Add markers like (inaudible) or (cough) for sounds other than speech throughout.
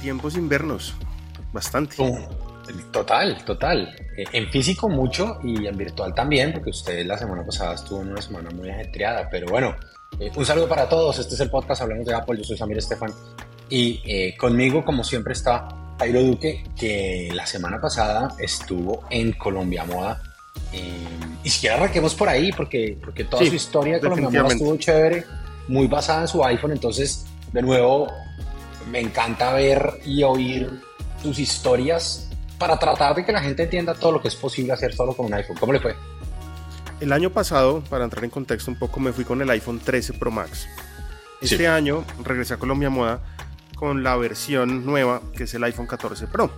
tiempos invernos, bastante. Total, total. Eh, en físico mucho y en virtual también, porque usted la semana pasada estuvo en una semana muy ajetreada. Pero bueno, eh, un saludo para todos. Este es el podcast Hablamos de Apple. Yo soy Samir Estefan. Y eh, conmigo, como siempre, está Jairo Duque, que la semana pasada estuvo en Colombia Moda. y si arranquemos por ahí, porque, porque toda su historia de Colombia Moda estuvo chévere, muy basada en su iPhone. Entonces, de nuevo, me encanta ver y oír sus historias para tratar de que la gente entienda todo lo que es posible hacer solo con un iPhone. ¿Cómo le fue? El año pasado, para entrar en contexto un poco, me fui con el iPhone 13 Pro Max. Este año regresé a Colombia Moda con la versión nueva, que es el iPhone 14 Pro.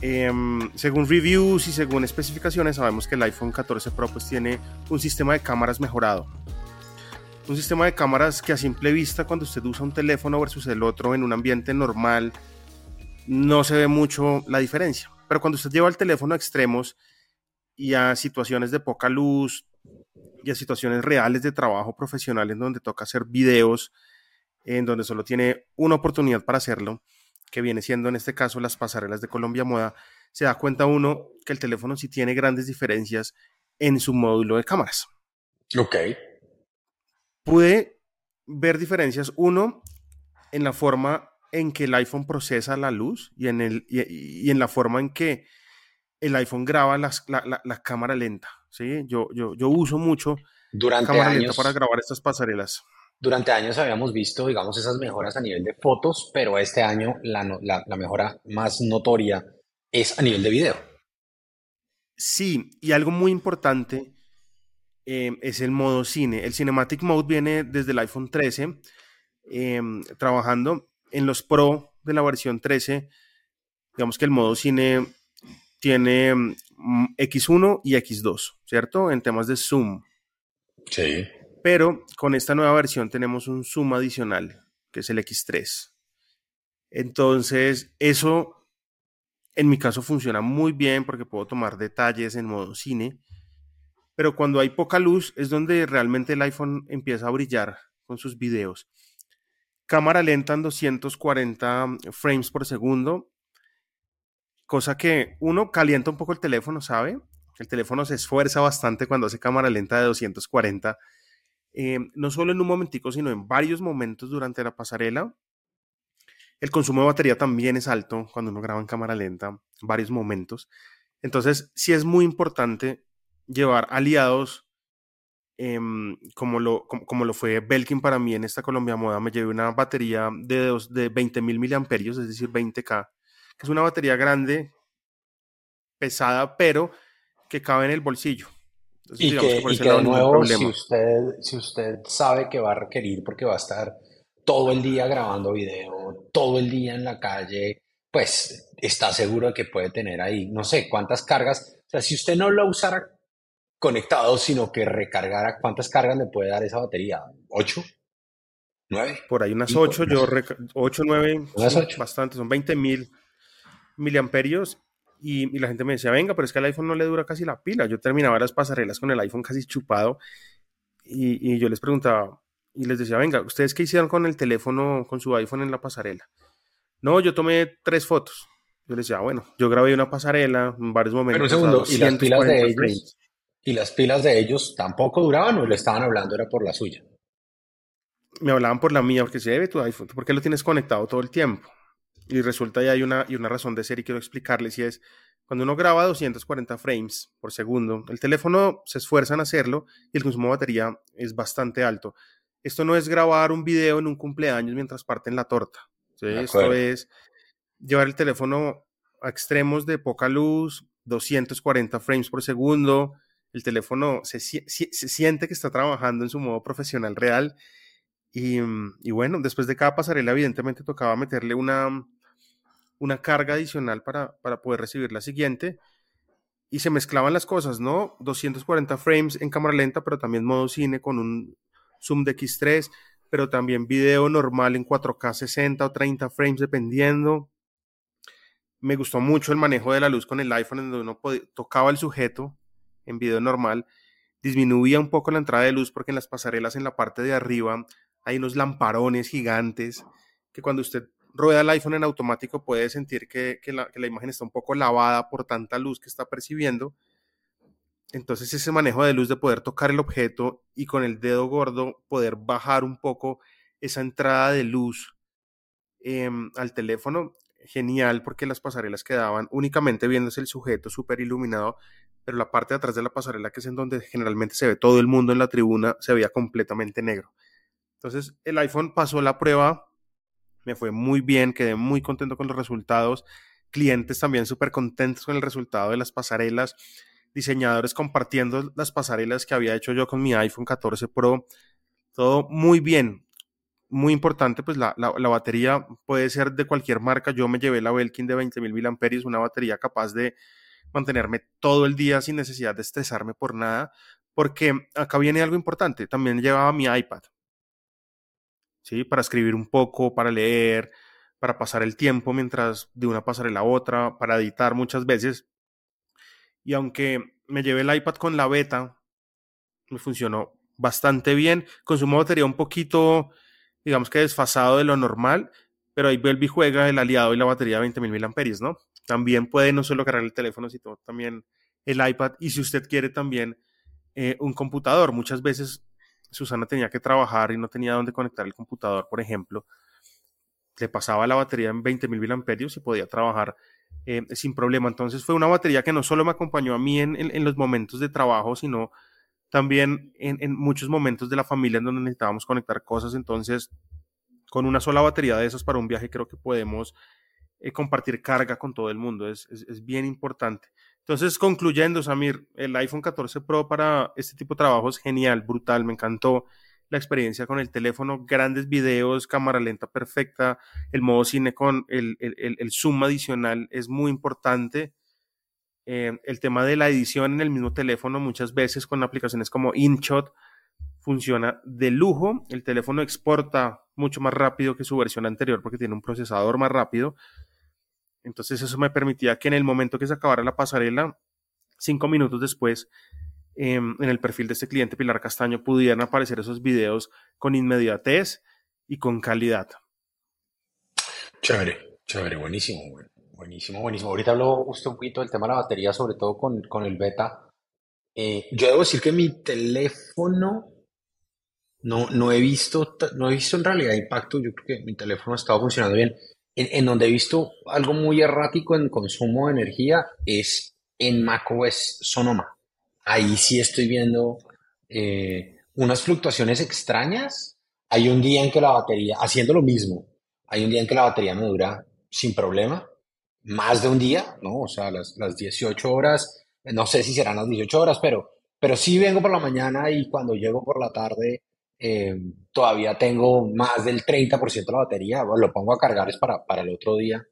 Em, según reviews y según especificaciones, sabemos que el iPhone 14 Pro pues, tiene un sistema de cámaras mejorado. Un sistema de cámaras que a simple vista, cuando usted usa un teléfono versus el otro en un ambiente normal, no se ve mucho la diferencia. Pero cuando usted lleva el teléfono a extremos y a situaciones de poca luz y a situaciones reales de trabajo profesional en donde toca hacer videos, en donde solo tiene una oportunidad para hacerlo, que viene siendo en este caso las pasarelas de Colombia Moda, se da cuenta uno que el teléfono sí tiene grandes diferencias en su módulo de cámaras. Ok. Pude ver diferencias, uno, en la forma en que el iPhone procesa la luz y en, el, y, en la forma en que el iPhone graba la, la, cámara lenta. ¿sí? Yo, yo, yo uso mucho durante cámara lenta para grabar estas pasarelas. Durante años habíamos visto, digamos, esas mejoras a nivel de fotos, pero este año la, la mejora más notoria es a nivel de video. Sí, y algo muy importante eh, es el modo cine. El Cinematic Mode viene desde el iPhone 13 em, trabajando en los Pro de la versión 13, digamos que el modo cine tiene mm, X1 y X2, ¿cierto? En temas de zoom. Sí. Pero con esta nueva versión tenemos un zoom adicional, que es el X3. Entonces, eso en mi caso funciona muy bien porque puedo tomar detalles en modo cine. Pero cuando hay poca luz es donde realmente el iPhone empieza a brillar con sus videos cámara lenta en 240 frames por segundo, cosa que uno calienta un poco el teléfono, ¿sabe? El teléfono se esfuerza bastante cuando hace cámara lenta de 240, eh, no solo en un momentico, sino en varios momentos durante la pasarela. El consumo de batería también es alto cuando uno graba en cámara lenta, varios momentos. Entonces, sí es muy importante llevar aliados Em, como, lo, como, lo fue Belkin para mí en esta Colombia Moda, me llevé una batería de, dos, de 20.000 miliamperios, es decir, 20K, que es una batería grande, pesada, pero que cabe en el bolsillo. y que, de nuevo, si usted, si usted sabe que va a requerir, porque va a estar todo el día grabando video, todo el día en la calle, pues está seguro de que puede tener ahí, no sé cuántas cargas. O sea, si usted no lo usara conectado, sino que recargara. ¿Cuántas cargas le puede dar esa batería? ¿Ocho? ¿Nueve? Por ahí unas ocho, yo ocho, nueve, bastante, son 20 mil miliamperios. Y, la gente me decía, venga, pero es que al iPhone no le dura casi la pila. Yo terminaba las pasarelas con el iPhone casi chupado y, y yo les preguntaba y les decía, venga, ¿ustedes qué hicieron con el teléfono, con su iPhone en la pasarela? No, yo tomé tres fotos. Yo les decía, bueno, yo grabé una pasarela en varios momentos. Pero un segundo, ¿y las pilas de? Y las pilas de ellos tampoco duraban o le estaban hablando era por la suya. Me hablaban por la mía, porque se debe tu iPhone, ¿por qué lo tienes conectado todo el tiempo? Y resulta ya hay una, y una razón de ser y quiero explicarles y es, cuando uno graba 240 frames por segundo, el teléfono se esfuerza en hacerlo y el consumo de batería es bastante alto. Esto no es grabar un video en un cumpleaños mientras parten la torta. Esto es llevar el teléfono a extremos de poca luz, 240 frames por segundo, el teléfono se, siente que está trabajando en su modo profesional real. Mm, y, bueno, después de cada pasarela, evidentemente tocaba meterle una, una carga adicional para, poder recibir la siguiente. Y se mezclaban las cosas, ¿no? 240 frames en cámara lenta, pero también modo cine con un zoom de X3, pero también video normal en 4K 60 o 30 frames, dependiendo. Me gustó mucho el manejo de la luz con el iPhone, donde uno tocaba el sujeto en video normal, disminuía un poco la entrada de luz porque en las pasarelas en la parte de arriba hay unos lamparones gigantes que cuando usted rueda el iPhone en automático puede sentir que, la, que la imagen está un poco lavada por tanta luz que está percibiendo. Entonces ese manejo de luz de poder tocar el objeto y con el dedo gordo poder bajar un poco esa entrada de luz em, al teléfono, genial porque las pasarelas quedaban únicamente viéndose el sujeto súper iluminado, pero la parte de atrás de la pasarela, que es en donde generalmente se ve todo el mundo en la tribuna, se veía completamente negro. Entonces el iPhone pasó la prueba, me fue muy bien, quedé muy contento con los resultados, clientes también súper contentos con el resultado de las pasarelas diseñadores compartiendo las pasarelas que había hecho yo con mi iPhone 14 Pro. Todo muy bien. Muy importante, pues la, batería puede ser de cualquier marca. Yo me llevé la Belkin de 20.000 mAh, una batería capaz de mantenerme todo el día sin necesidad de estresarme por nada, porque acá viene algo importante. También llevaba mi iPad, ¿sí? Para escribir un poco, para leer, para pasar el tiempo mientras de una pasarela a otra, para editar muchas veces y aunque me llevé el iPad con la beta, me funcionó bastante bien. Consumo batería un poquito, digamos que desfasado de lo normal, pero ahí Belby juega el aliado y la batería de 20.000 mAh, ¿no? También puede no solo cargar el teléfono, sino también el iPad. Y si usted quiere también eh, un computador, muchas veces Susana tenía que trabajar y no tenía dónde conectar el computador, por ejemplo. Le pasaba la batería en 20.000 mAh y podía trabajar eh, sin problema. Entonces fue una batería que no solo me acompañó a mí en, los momentos de trabajo, sino también en, muchos momentos de la familia en donde necesitábamos conectar cosas. Entonces, con una sola batería de esas para un viaje creo que podemos eh, compartir carga con todo el mundo. Es, es, bien importante. Entonces, concluyendo, Samir, el iPhone 14 Pro para este tipo de trabajo es genial, brutal, me encantó la experiencia con el teléfono, grandes videos, cámara lenta perfecta, el modo cine con el, zoom adicional es muy importante. Eh, el tema de la edición en el mismo teléfono, muchas veces con aplicaciones como InShot, funciona de lujo. El teléfono exporta mucho más rápido que su versión anterior porque tiene un procesador más rápido. Entonces eso me permitía que en el momento que se acabara la pasarela, cinco minutos después, Em, en el perfil de este cliente Pilar Castaño pudieran aparecer esos videos con inmediatez y con calidad. Chévere, chévere, buenísimo, buenísimo, buenísimo. Ahorita habló usted un poquito del tema de la batería, sobre todo con, con el beta. Eh, yo debo decir que mi teléfono no, no he visto, no he visto en realidad impacto. Yo creo que mi teléfono ha estado funcionando bien. En, en donde he visto algo muy errático en consumo de energía es en macOS Sonoma ahí sí estoy viendo eh, unas fluctuaciones extrañas. Hay un día en que la batería, haciendo lo mismo, hay un día en que la batería me dura sin problema, más de un día, ¿no? O sea, las, las 18 horas, no sé si serán las 18 horas, pero, pero sí vengo por la mañana y cuando llego por la tarde eh, todavía tengo más del 30% de la batería, lo pongo a cargar es para, para el otro día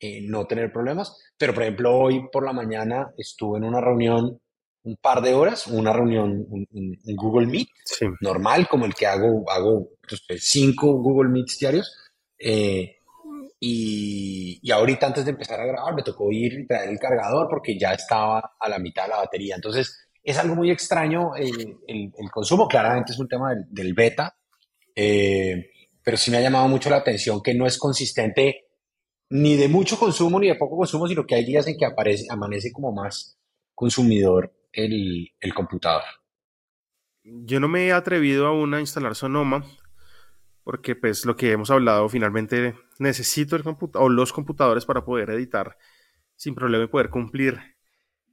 eh, no tener problemas, pero por ejemplo hoy por la mañana estuve en una reunión un par de horas, una reunión, un, Google Meet, normal, como el que hago, hago pues, cinco Google Meets diarios. Eh, y, y, ahorita antes de empezar a grabar me tocó ir y traer el cargador porque ya estaba a la mitad de la batería. Entonces es algo muy extraño el, el, consumo. Claramente es un tema del, beta, eh, pero sí me ha llamado mucho la atención que no es consistente ni de mucho consumo ni de poco consumo, sino que hay días en que aparece, amanece como más consumidor el, computador. Yo no me he atrevido aún a instalar Sonoma porque pues lo que hemos hablado finalmente necesito los computadores para poder editar sin problema y poder cumplir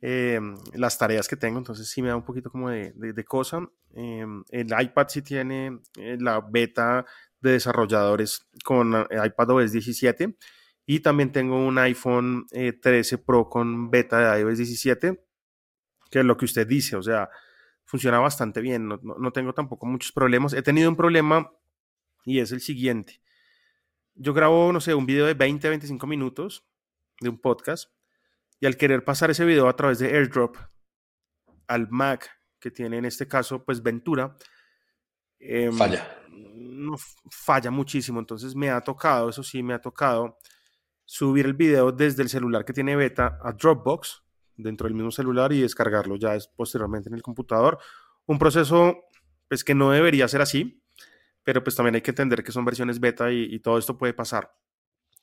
eh, las tareas que tengo, entonces sí me da un poquito como de, cosa. Eh, el iPad sí tiene eh, la beta de desarrolladores con iPad OS 17 y también tengo un iPhone 13 Pro con beta de iOS 17 que es lo que usted dice, o sea, funciona bastante bien, no, tengo tampoco muchos problemas. He tenido un problema y es el siguiente. Yo grabo, no sé, un video de 20 a 25 minutos de un podcast y al querer pasar ese video a través de AirDrop al Mac, que tiene en este caso, pues Ventura, em, falla. No, falla muchísimo. Entonces me ha tocado, eso sí, me ha tocado subir el video desde el celular que tiene beta a Dropbox dentro del mismo celular y descargarlo ya es posteriormente en el computador. Un proceso pues que no debería ser así, pero pues también hay que entender que son versiones beta y, todo esto puede pasar.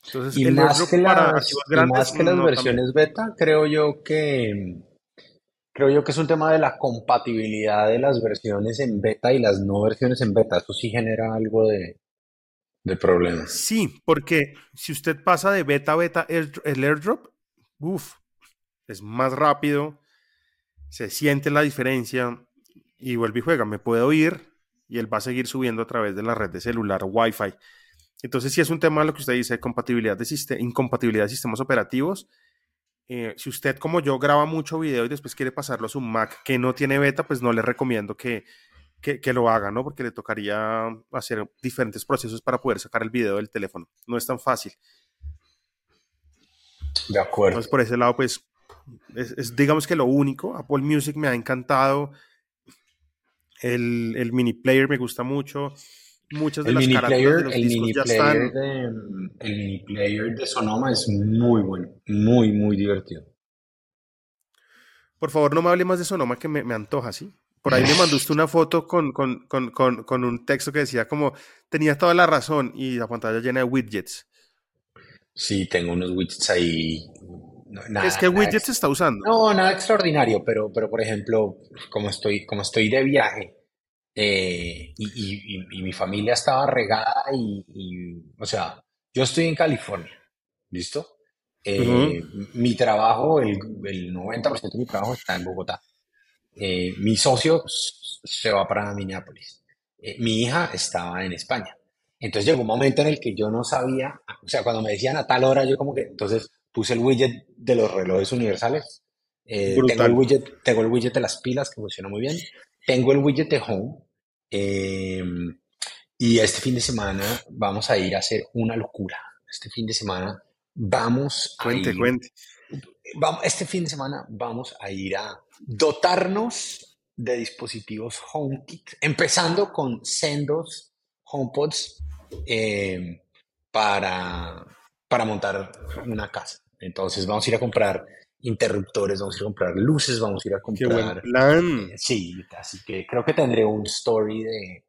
Entonces, y, más que, las, más que las versiones beta, creo yo que creo yo que es un tema de la compatibilidad de las versiones en beta y las no versiones en beta. Eso sí genera algo de, de problema. Sí, porque si usted pasa de beta a beta el, airdrop, uff, es más rápido, se siente la diferencia y vuelve y juega. Me puedo ir y él va a seguir subiendo a través de la red de celular Wi-Fi. Entonces, si es un tema lo que usted dice, compatibilidad de incompatibilidad de sistemas operativos. Eh, si usted, como yo, graba mucho video y después quiere pasarlo a su Mac que no tiene beta, pues no le recomiendo que, que, lo haga, ¿no? Porque le tocaría hacer diferentes procesos para poder sacar el video del teléfono. No es tan fácil. De acuerdo. Entonces, por ese lado, pues, es digamos que lo único. Apple Music me ha encantado el, mini player me gusta mucho. Muchas de el las mini player, el mini player De, el mini player de Sonoma es muy bueno, muy, muy divertido. Por favor, no me hable más de Sonoma que me, antoja, ¿sí? Por ahí me mandó usted una foto con, con, un texto que decía como, tenía toda la razón y la pantalla llena de widgets. Sí, tengo unos widgets ahí es que widgets se está usando. No, nada extraordinario, pero, pero por ejemplo, como estoy, como estoy de viaje eh, y, mi familia estaba regada y, o sea, yo estoy en California, ¿listo? Eh, mi trabajo, el, el 90% de mi trabajo está en Bogotá. Eh, mi socio se va para Minneapolis. mi hija estaba en España. Entonces llegó un momento en el que yo no sabía, o sea, cuando me decían a tal hora, yo como que, entonces puse el widget de los relojes universales. Eh, tengo, el widget, tengo el widget de las pilas que funciona muy bien. Tengo el widget de Home. Eh, y este fin de semana vamos a ir a hacer una locura. Este fin de semana vamos a ir. Vamos, este fin de semana vamos a ir a dotarnos de dispositivos HomeKit, empezando con sendos HomePods eh, para, para montar una casa. Entonces vamos a ir a comprar interruptores, vamos a ir a comprar luces, vamos a ir a comprar... plan. Eh, sí, así que creo que tendré un story de,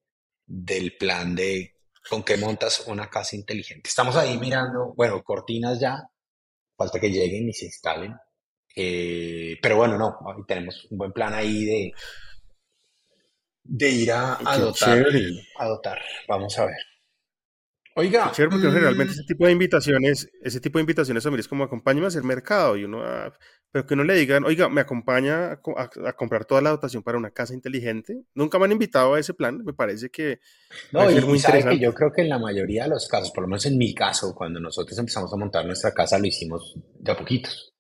del plan de con qué montas una casa inteligente. Estamos ahí mirando, bueno, cortinas ya, falta que lleguen y se instalen. Eh, pero bueno, no, tenemos un buen plan ahí de, de ir a, a a dotar. Vamos a ver. Oiga. porque realmente mm. ese tipo de invitaciones, ese tipo de invitaciones mí es como acompáñame a hacer mercado y uno, ah, pero que no le digan, oiga, me acompaña a, comprar toda la dotación para una casa inteligente. Nunca me han invitado a ese plan, me parece que no, y, muy interesante. Que yo creo que en la mayoría de los casos, por lo menos en mi caso, cuando nosotros empezamos a montar nuestra casa, lo hicimos de a poquitos.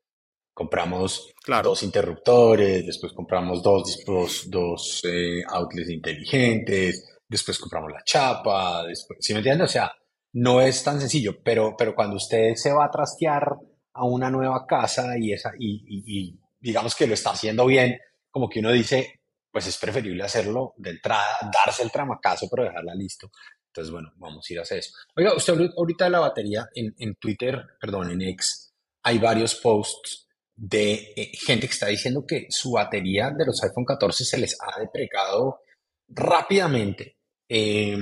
Compramos dos interruptores, después compramos dos, dos, dos eh, outlets inteligentes, después compramos la chapa, después, ¿sí me entiendes? O sea, no es tan sencillo, pero, pero cuando usted se va a trastear a una nueva casa y, esa, y, digamos que lo está haciendo bien, como que uno dice, pues es preferible hacerlo de entrada, darse el tramacazo, pero dejarla listo. Entonces, bueno, vamos a ir a hacer eso. Oiga, usted ahorita de la batería en, en Twitter, perdón, en X, hay varios posts de eh, gente que está diciendo que su batería de los iPhone 14 se les ha deprecado rápidamente. Eh,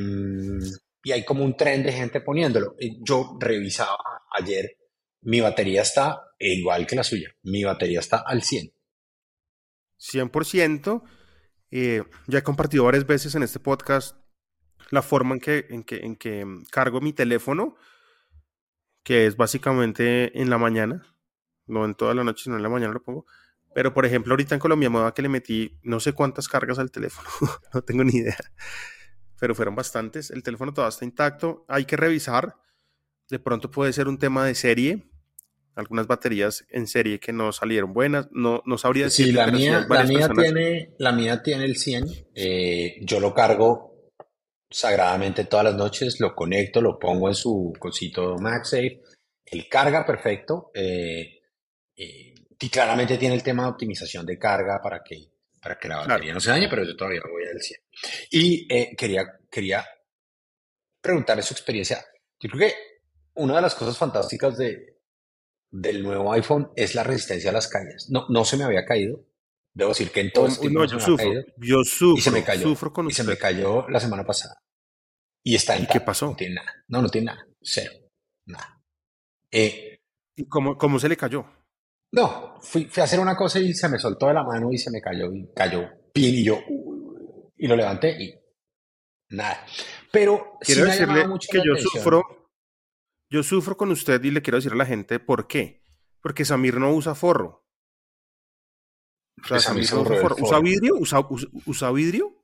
y hay como un tren de gente poniéndolo. Yo revisaba ayer, mi batería está igual que la suya, mi batería está al 100. 100%. Eh, ya he compartido varias veces en este podcast la forma en que, en que, en que cargo mi teléfono, que es básicamente en la mañana, no en toda la noche, sino en la mañana lo pongo. Pero, por ejemplo, ahorita en Colombia me que le metí no sé cuántas cargas al teléfono, (laughs) no tengo ni idea pero fueron bastantes. El teléfono todavía está intacto. Hay que revisar. De pronto puede ser un tema de serie. Algunas baterías en serie que no salieron buenas. No, no sabría decir. Sí, la mía, la, mía tiene, la mía tiene el 100. Eh, yo lo cargo sagradamente todas las noches. Lo conecto, lo pongo en su cosito MagSafe. Él carga perfecto. Eh, eh, y claramente tiene el tema de optimización de carga para que para que la batería no se dañe, pero yo todavía voy al 100. Y eh, quería, quería preguntarle su experiencia. Yo creo que una de las cosas fantásticas de, del nuevo iPhone es la resistencia a las caídas. No, no se me había caído. Debo decir que en todo este no, yo sufro, yo sufro, y se me cayó, sufro con y se me cayó la semana pasada. Y está ¿Y qué pasó? No tiene nada. No, no tiene nada. Cero. Nada. Eh, ¿Y cómo, cómo se le cayó? No, fui, fui a hacer una cosa y se me soltó de la mano y se me cayó y cayó pin y yo y lo levanté y nada. Pero sí Quiero ha decirle que yo atención. sufro, yo sufro con usted y le quiero decir a la gente por qué. Porque Samir no usa forro. O sea, Samir no usa forro. ¿Usa vidrio? ¿Usa, usa, usa vidrio?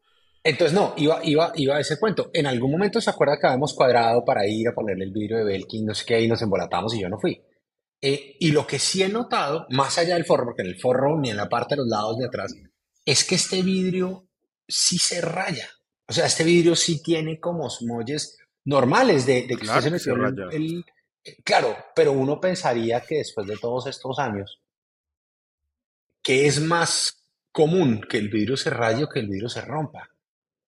Entonces, no, iba, iba, iba a ese cuento. En algún momento se acuerda que habíamos cuadrado para ir a ponerle el vidrio de Belkin, no sé qué, y nos embolatamos y yo no fui. Eh, y lo que sí he notado, más allá del forro, porque en el forro ni en la parte de los lados de atrás, es que este vidrio sí se raya. O sea, este vidrio sí tiene como smudges normales de, de que Claro que se el, el- eh, Claro, pero uno pensaría que después de todos estos años, ¿qué es más común? ¿Que el vidrio se raye o que el vidrio se rompa?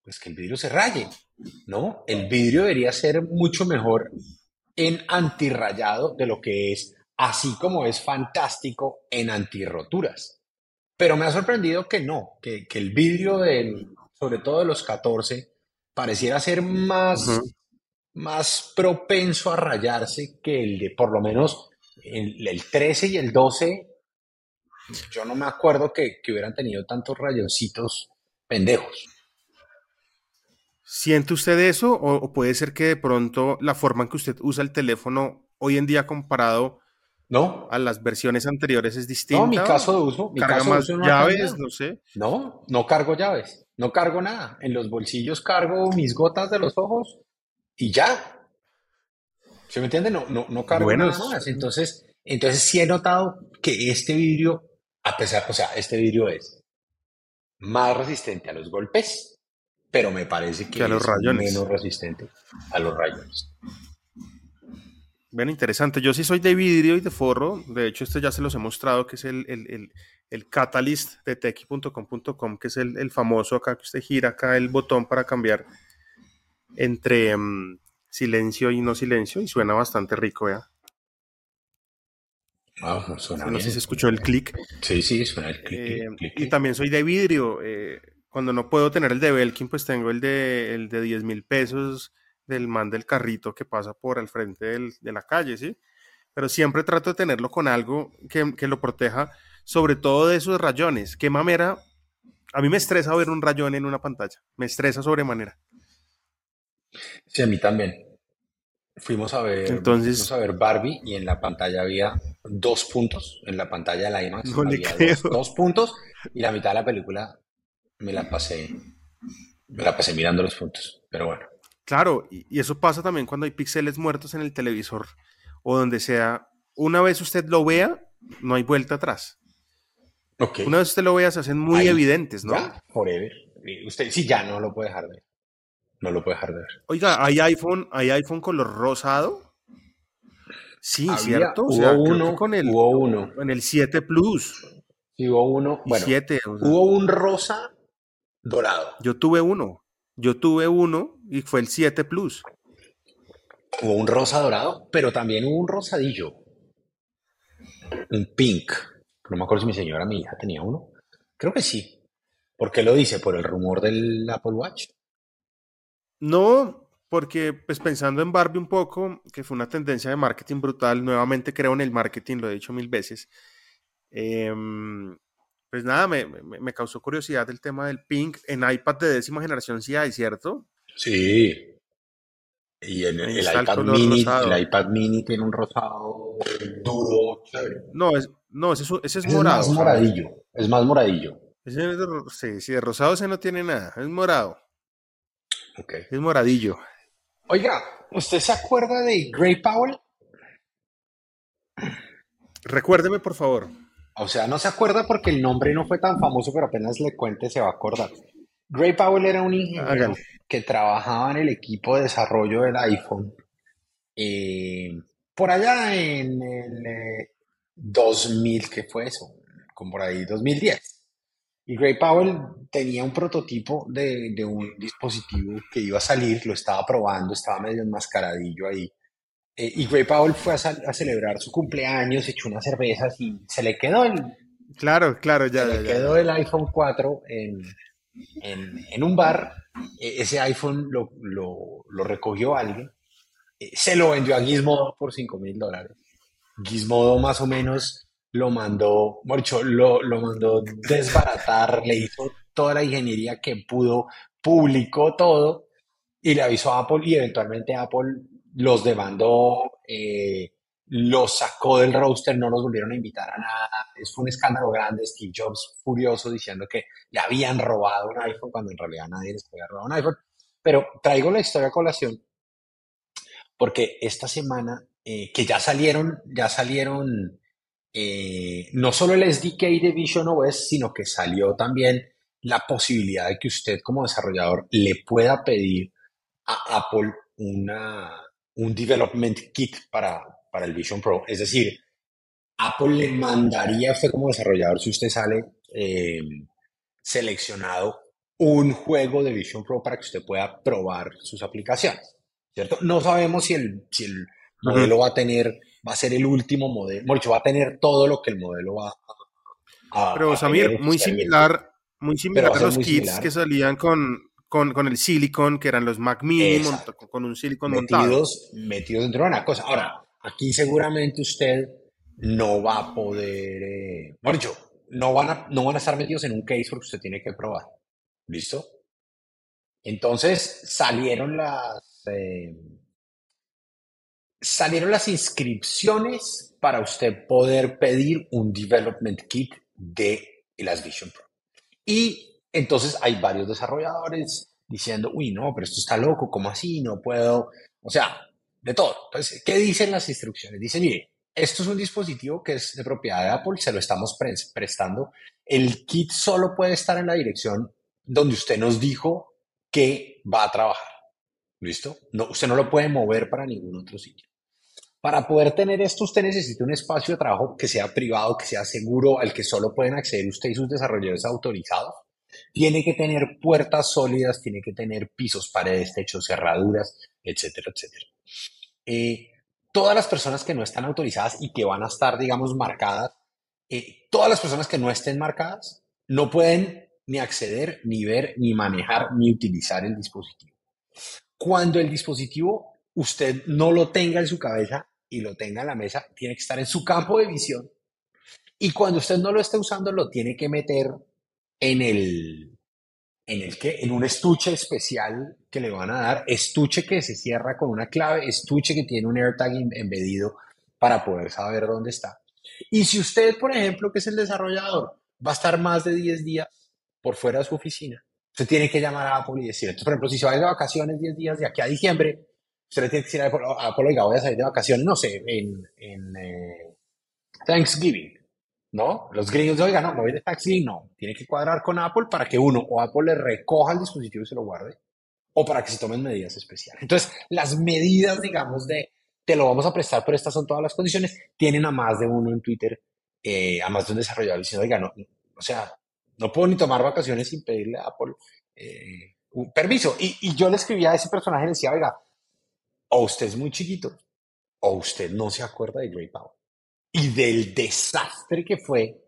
Pues que el vidrio se raye, ¿no? El vidrio debería ser mucho mejor en antirrayado de lo que es, así como es fantástico en antirroturas. Pero me ha sorprendido que no, que, que el vidrio del, sobre todo de los 14, pareciera ser más, más propenso a rayarse que el de, por lo menos, el, el 13 y el 12. Yo no me acuerdo que, que hubieran tenido tantos rayoncitos pendejos. ¿Siente usted eso? O, o puede ser que de pronto la forma en que usted usa el teléfono hoy en día comparado ¿No? a las versiones anteriores es distinta? No, mi caso de uso, mi ¿Carga caso de más uso no llaves? No sé. No, no cargo llaves, no cargo nada. En los bolsillos cargo mis gotas de los ojos y ya. ¿Se me entiende? No, no, no cargo Bueno, nada más. Entonces, entonces sí he notado que este vidrio, a pesar, o sea, este vidrio es más resistente a los golpes, pero me parece que Que a los es rayones. menos resistente a los rayones. Bueno, interesante. Yo sí soy de vidrio y de forro. De hecho, este ya se los he mostrado, que es el, el, el, el catalyst de tequi.com.com, que es el, el famoso acá que usted gira acá el botón para cambiar entre mm, silencio y no silencio y suena bastante rico, ¿vea? Ah, no suena No sé si se escuchó el clic. Sí, sí, suena el clic, Eh, y también soy de vidrio. eh, cuando no puedo tener el de Belkin, pues tengo el de, el de 10 mil pesos del man del carrito que pasa por al frente del- de la calle, ¿sí? Pero siempre trato de tenerlo con algo que, que lo proteja, sobre todo de esos rayones. Qué mamera. A mí me estresa ver un rayón en una pantalla. Me estresa sobremanera. Sí, a mí también. Fuimos a ver, Entonces- fuimos a ver Barbie y en la pantalla había dos puntos. En la pantalla de la IMAX No le había creo. dos, dos puntos y la mitad de la película me la pasé, me la pasé mirando los puntos. Pero bueno, Claro, y, y eso pasa también cuando hay píxeles muertos en el televisor o donde sea. Una vez usted lo vea, no hay vuelta atrás. ok. Una vez usted lo vea, se hacen muy Ahí, evidentes, ¿no? Ya, forever. Y Usted sí ya no lo puede dejar de ver. No lo puede dejar de ver. Oiga, ¿hay iPhone, hay iPhone color rosado? Sí, Había- cierto. O hubo sea, creo que uno, con el, hubo uno, con el 7 Plus. sí, hubo uno, y bueno, 7. o sea, hubo un rosa dorado. yo tuve uno. Yo tuve uno y fue el 7 Plus. Hubo un rosa dorado, pero también hubo un rosadillo. Un pink. No me acuerdo si mi señora, mi hija, tenía uno. Creo que sí. ¿Por qué lo dice? ¿Por el rumor del Apple Watch? No, porque pues pensando en Barbie un poco, que fue una tendencia de marketing brutal, nuevamente creo en el marketing, lo he dicho mil veces. em, pues nada, me, me- me causó curiosidad el tema del pink. En iPad de décima generación sí hay, ¿cierto? Sí. Y el iPad mini, el iPad mini tiene un rosado duro, chévere. No, es, no ese, es, ese es Ese es morado. más ¿sabes? moradillo. Es más moradillo. Ese es de ro- sí, sí, de rosado ese no tiene nada, es morado, Ok. es moradillo. Oiga, ¿usted se acuerda de Gray Powell? Recuérdeme, por favor. O sea, no se acuerda porque el nombre no fue tan famoso, pero apenas le cuente se va a acordar. Gray Powell era un ingeniero que trabajaba en el equipo de desarrollo del iPhone. eh, por allá en el eh, 2000, ¿qué fue eso? Como por ahí 2010. Y Gray Powell tenía un prototipo de, de un dispositivo que iba a salir, lo estaba probando, estaba medio enmascaradillo ahí. Eh, y Gray Powell fue a, a celebrar su cumpleaños, echó unas cervezas y se le quedó el, Claro, claro, ya, se ya, le ya. quedó el iPhone 4 en, en, un bar. E- Ese iPhone lo, lo, lo recogió alguien. eh, Se lo vendió a Gizmodo por 5 mil dólares. Gizmodo más o menos lo mandó, Morcho, lo, lo mandó desbaratar, le hizo toda la ingeniería que pudo, publicó todo y le avisó a Apple y eventualmente Apple los demandó, eh, los sacó del roster, no los volvieron a invitar a nada. Es un escándalo grande. Steve Jobs furioso diciendo que le habían robado un iPhone cuando en realidad nadie les podía robar un iPhone. Pero traigo la historia a colación porque esta semana eh, que ya salieron, ya salieron eh, no solo el SDK de Vision OS, sino que salió también la posibilidad de que usted como desarrollador le pueda pedir a Apple una, un development kit para, para el Vision Pro. Es decir, Apple le mandaría a usted como desarrollador, si usted sale eh, seleccionado, un juego de Vision Pro para que usted pueda probar sus aplicaciones. ¿Cierto? No sabemos si el, si el modelo va a tener, va a ser el último modelo, mucho va a tener todo lo que el modelo va a, Pero Samir, muy similar, muy similar a los kits que salían con, con, con, el silicon, que eran los Mac Mini, con un silicon metidos, montado. Metidos dentro de una cosa. Ahora, aquí seguramente usted no va a poder, eh, dicho, no van, a, no van a estar metidos en un case porque usted tiene que probar. ¿Listo? Entonces salieron las, eh, salieron las inscripciones para usted poder pedir un development kit de las Vision Pro. Y entonces hay varios desarrolladores diciendo, uy, no, pero esto está loco, ¿cómo así? No puedo. O sea, de todo. Entonces, ¿qué dicen las instrucciones? Dicen, mire, esto es un dispositivo que es de propiedad de Apple, se lo estamos prestando. El kit solo puede estar en la dirección donde usted nos dijo que va a trabajar. ¿Listo? No, usted no lo puede mover para ningún otro sitio. Para poder tener esto, usted necesita un espacio de trabajo que sea privado, que sea seguro, al que solo pueden acceder usted y sus desarrolladores autorizados. Tiene que tener puertas sólidas, tiene que tener pisos, paredes, techos, cerraduras, etcétera, etcétera. Eh, todas las personas que no están autorizadas y que van a estar, digamos, marcadas, eh, todas las personas que no estén marcadas no pueden ni acceder, ni ver, ni manejar, ni utilizar el dispositivo. Cuando el dispositivo usted no lo tenga en su cabeza y lo tenga en la mesa, tiene que estar en su campo de visión. Y cuando usted no lo esté usando, lo tiene que meter en el, en el que, en un estuche especial que le van a dar, estuche que se cierra con una clave, estuche que tiene un AirTag embedido para poder saber dónde está. Y si usted, por ejemplo, que es el desarrollador, va a estar más de 10 días por fuera de su oficina, usted tiene que llamar a Apple y decir, entonces, por ejemplo, si se va de vacaciones 10 días de aquí a diciembre, usted le tiene que decir a Apple, oiga, voy a salir de vacaciones, no sé, en, en eh, Thanksgiving, ¿no? Los gringos, oiga, no, me voy de Thanksgiving, no. Tiene que cuadrar con Apple para que uno o Apple le recoja el dispositivo y se lo guarde, o para que se tomen medidas especiales. Entonces, las medidas, digamos, de te lo vamos a prestar, pero estas son todas las condiciones, tienen a más de uno en Twitter, eh, a más de un desarrollador diciendo, oiga, no, o sea, no puedo ni tomar vacaciones sin pedirle a Apple eh, permiso. Y, yo le escribía a ese personaje y le decía, oiga, o usted es muy chiquito, o usted no se acuerda de Gray Power. Y del desastre que fue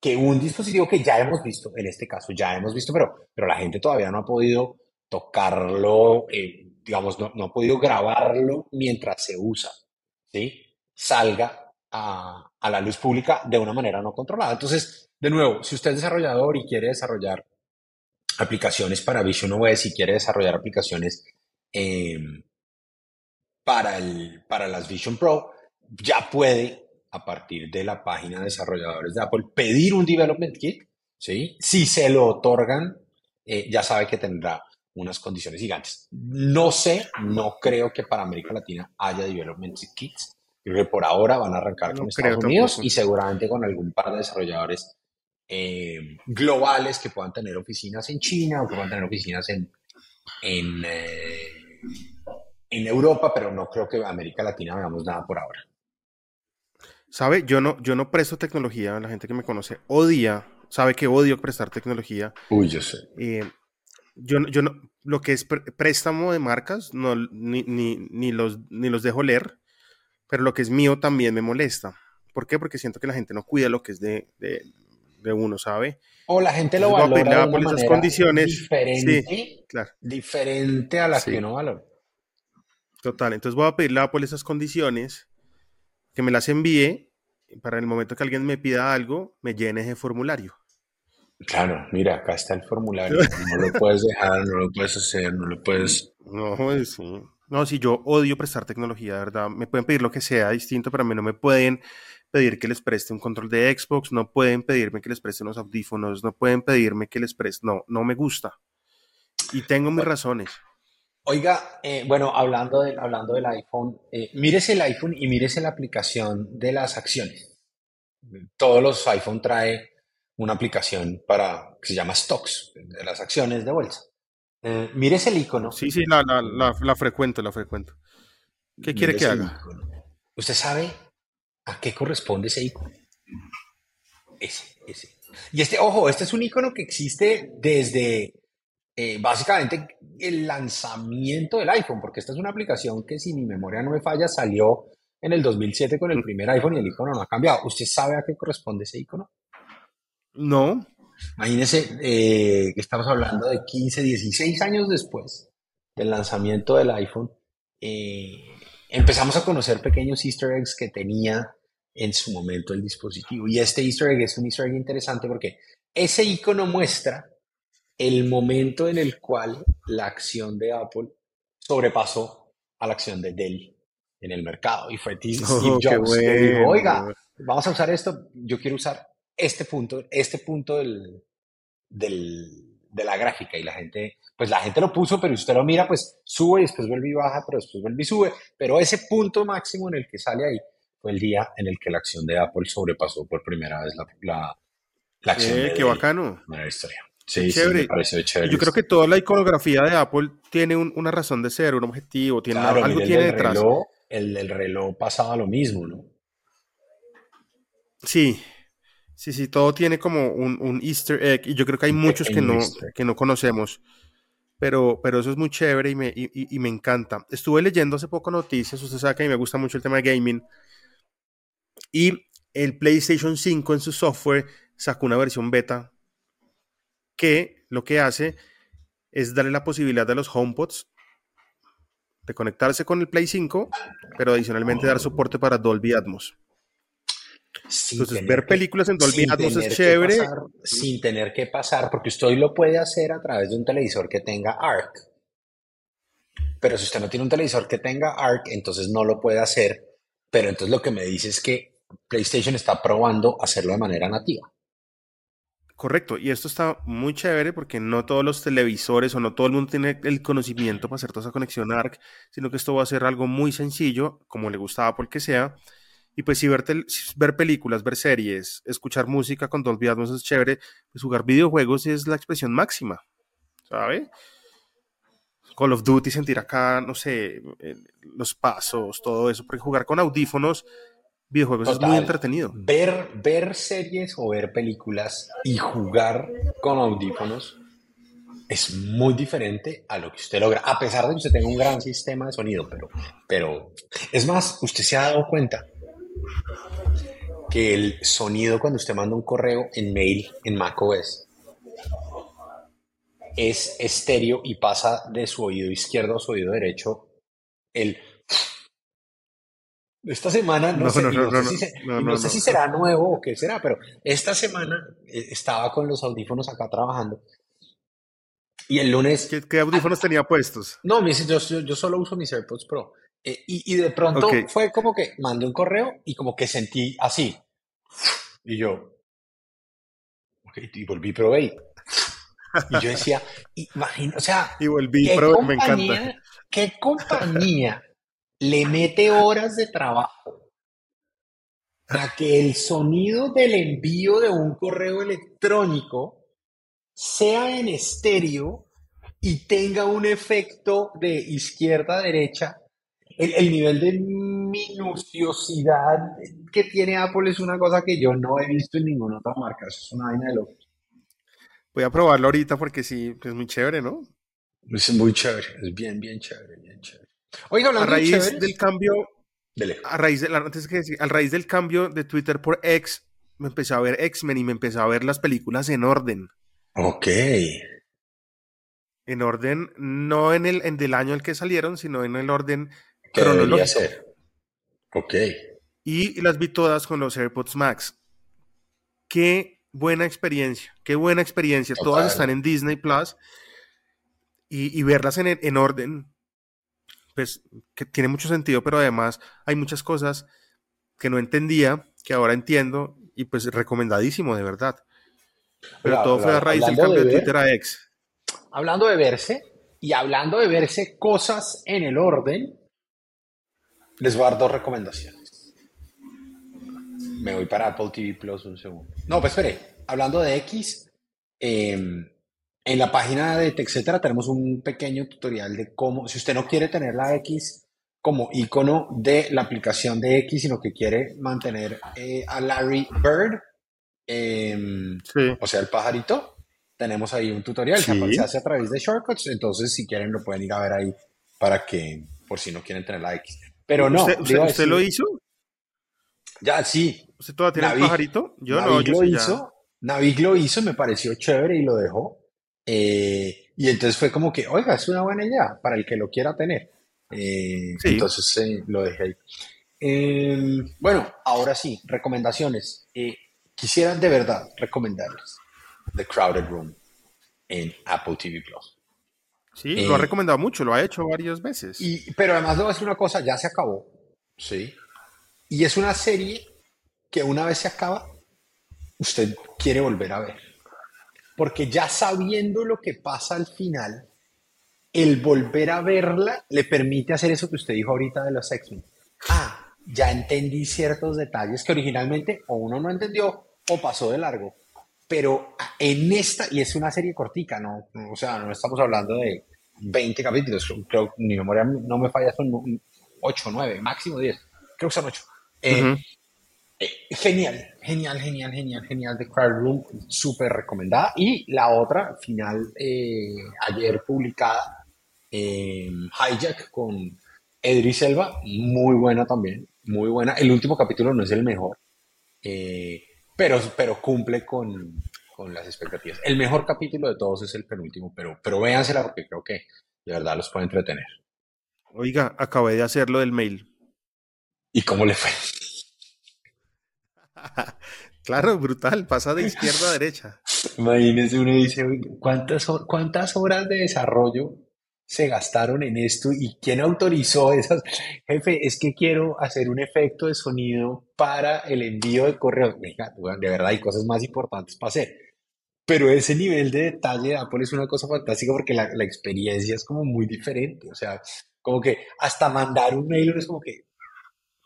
que un dispositivo que ya hemos visto, en este caso ya hemos visto, pero, pero la gente todavía no ha podido tocarlo, eh, digamos, no, no, ha podido grabarlo mientras se usa, ¿sí? Salga a, a la luz pública de una manera no controlada. Entonces, de nuevo, si usted es desarrollador y quiere desarrollar aplicaciones para Vision OS, si quiere desarrollar aplicaciones eh, para, el, para las Vision Pro, ya puede, a partir de la página de desarrolladores de Apple, pedir un Development Kit. ¿sí? Si se lo otorgan, eh, ya sabe que tendrá unas condiciones gigantes. No sé, no creo que para América Latina haya Development Kits. Creo que por ahora van a arrancar con Estados Unidos y seguramente con algún par de desarrolladores eh, globales que puedan tener oficinas en China o que puedan tener oficinas en, en eh, en Europa, pero no creo que América Latina veamos nada por ahora. Sabe, yo no, yo no presto tecnología, la gente que me conoce odia, sabe que odio prestar tecnología. Uy, yo sé. Eh, yo, yo no, lo que es préstamo de marcas, no, ni, ni, ni, los, ni los dejo leer, pero lo que es mío también me molesta. ¿Por qué? Porque siento que la gente no cuida lo que es de, de, de uno, ¿sabe? O la gente lo valora de una esas condiciones diferente, sí, claro. diferente a las sí. que no valora. Total, entonces voy a pedirle a Apple esas condiciones que me las envíe para el momento que alguien me pida algo, me llene ese formulario. Claro, mira, acá está el formulario. (laughs) No lo puedes dejar, no lo puedes hacer, no lo puedes. No, es, no, si yo odio prestar tecnología, de verdad. Me pueden pedir lo que sea distinto, pero a mí no me pueden pedir que les preste un control de Xbox, no pueden pedirme que les preste unos audífonos, no pueden pedirme que les preste. No, no me gusta. Y tengo mis razones. Oiga, eh, bueno, hablando, de, hablando del iPhone, eh, mírese el iPhone y mírese la aplicación de las acciones. Todos los iPhone trae una aplicación para que se llama Stocks, de las acciones de bolsa. Eh, mírese el icono. Sí, sí, la, la, la, frecuento, la frecuento. ¿Qué quiere que haga? ¿Usted sabe a qué corresponde ese icono? Ese, ese. Y este, ojo, este es un icono que existe desde eh, básicamente el lanzamiento del iPhone, porque esta es una aplicación que si mi memoria no me falla salió en el 2007 con el primer iPhone y el icono no ha cambiado. ¿Usted sabe a qué corresponde ese icono? No. Imagínese eh, que estamos hablando de 15, 16 años después del lanzamiento del iPhone. Eh, empezamos a conocer pequeños easter eggs que tenía en su momento el dispositivo. Y este easter egg es un easter egg interesante porque ese icono muestra el momento en el cual la acción de Apple sobrepasó a la acción de Dell en el mercado. Y fue (laughs) Steve oh, Jobs que dijo, oiga, vamos a usar esto, yo quiero usar este punto, este punto del, de la gráfica. Y la gente, pues la gente lo puso, pero usted lo mira, pues sube y después vuelve y baja, pero después vuelve y sube. Pero ese punto máximo en el que sale ahí fue el día en el que la acción de Apple sobrepasó por primera vez la, la, acción eh, de qué bacano. la historia. Sí, chévere. chévere. Yo creo que toda la iconografía de Apple tiene una razón de ser, un objetivo, tiene algo tiene detrás. el del reloj pasaba lo mismo, ¿no? Sí, sí, sí, todo tiene como un, easter egg y yo creo que hay muchos que no, que no conocemos, pero, pero eso es muy chévere y me, y me encanta. Estuve leyendo hace poco noticias, usted sabe que a mí me gusta mucho el tema de gaming y el PlayStation 5 en su software sacó una versión beta que lo que hace es darle la posibilidad a los HomePods de conectarse con el Play 5, pero adicionalmente dar soporte para Dolby Atmos. Entonces, ver películas en Dolby Atmos es chévere. sin tener que pasar, porque usted hoy lo puede hacer a través de un televisor que tenga ARC. Pero si usted no tiene un televisor que tenga ARC, entonces no lo puede hacer. Pero entonces lo que me dice es que PlayStation está probando hacerlo de manera nativa. Correcto, y esto está muy chévere porque no todos los televisores o no todo el mundo tiene el conocimiento para hacer toda esa conexión ARC, sino que esto va a ser algo muy sencillo, como le gustaba porque sea. Y pues si ver, ver películas, ver series, escuchar música con Dolby Atmos es chévere, pues jugar videojuegos es la expresión máxima, ¿sabe? Call of Duty, sentir acá, no sé, eh, los pasos, todo eso, porque jugar con audífonos videojuegos es muy entretenido. Ver, ver series o ver películas y jugar con audífonos es muy diferente a lo que usted logra, a pesar de que usted tenga un gran sistema de sonido, pero, pero es más, usted se ha dado cuenta que el sonido cuando usted manda un correo en mail en macOS es estéreo y pasa de su oído izquierdo a su oído derecho el esta semana, no, sé, si, será nuevo o qué será, pero esta semana eh, estaba con los audífonos acá trabajando. Y el lunes... ¿Qué, audífonos tenía puestos? No, yo, yo, solo uso mis AirPods Pro. Eh, y, de pronto fue como que mandé un correo y como que sentí así. Y yo... y volví, probé y... Y yo decía, imagino, o sea... (laughs) Y volví, probé, me encanta. ¿Qué compañía le mete horas de trabajo para que el sonido del envío de un correo electrónico sea en estéreo y tenga un efecto de izquierda a derecha. El, nivel de minuciosidad que tiene Apple es una cosa que yo no he visto en ninguna otra marca. Eso es una vaina de locos. Voy a probarlo ahorita porque sí, es muy chévere, ¿no? Es muy chévere, es bien, bien chévere, Oiga, a raíz del cambio, a raíz de, antes que decir, a raíz del cambio de Twitter por X, me empecé a ver X-Men y me empecé a ver las películas en orden. Ok. En orden, no en el en del año en el que salieron, sino en el orden cronológico. Ser? Ok. Y las vi todas con los AirPods Max. Qué buena experiencia, qué buena experiencia. Todas están en Disney Plus. Y, verlas en, en orden, pues que tiene mucho sentido, pero además hay muchas cosas que no entendía, que ahora entiendo, y pues recomendadísimo, de verdad. Pero todo fue a raíz del cambio de, Twitter a X. Hablando de verse, y hablando de verse cosas en el orden, les voy a dar dos recomendaciones. Me voy para Apple TV Plus un segundo. No, pues espere. Hablando de X, em, en la página de TechCetera tenemos un pequeño tutorial de cómo, si usted no quiere tener la X como icono de la aplicación de X, sino que quiere mantener eh, a Larry Bird, em, o sea, el pajarito. Tenemos ahí un tutorial que se hace a través de shortcuts, entonces si quieren lo pueden ir a ver ahí para que, por si no quieren tener la X. Pero no. ¿Usted, lo hizo? Ya, sí. ¿Usted todavía tiene el pajarito? Yo no. Yo lo hizo. Navig lo hizo, me pareció chévere y lo dejó. Eh, y entonces fue como que, oiga, es una buena idea para el que lo quiera tener. Eh, entonces eh, lo dejé ahí. Em, bueno, ahora sí, recomendaciones. Eh, quisiera de verdad recomendarles The Crowded Room en Apple TV Plus. Sí, lo ha recomendado mucho, lo ha hecho varias veces. Y, pero además debo decir una cosa, ya se acabó. Sí. Y es una serie que una vez se acaba, usted quiere volver a ver. Porque ya sabiendo lo que pasa al final, el volver a verla le permite hacer eso que usted dijo ahorita de los X-Men. Ah, ya entendí ciertos detalles que originalmente o uno no entendió o pasó de largo. Pero en esta, y es una serie cortica, ¿no? O sea, no estamos hablando de 20 capítulos, creo que mi memoria no me falla, son 8, 9, máximo 10, creo que son 8. Eh, eh, genial, genial, genial, genial, genial. The Crowd Room, súper recomendada. Y la otra, final, eh, ayer publicada, Hijack con Edri Selva, muy buena también, muy buena. El último capítulo no es el mejor, eh, pero, pero cumple con, con, las expectativas. El mejor capítulo de todos es el penúltimo, pero, pero véansela porque creo que de verdad los puede entretener. Oiga, acabé de hacerlo del mail. ¿Y cómo le fue? (laughs) claro, brutal, pasa de izquierda a derecha. Imagínese, uno dice, ¿cuántas, ¿cuántas horas de desarrollo se gastaron en esto y quién autorizó esas. Jefe, es que quiero hacer un efecto de sonido para el envío de correo. Venga, de verdad hay cosas más importantes para hacer. Pero ese nivel de detalle de Apple es una cosa fantástica porque la, la experiencia es como muy diferente. O sea, como que hasta mandar un mail es como que,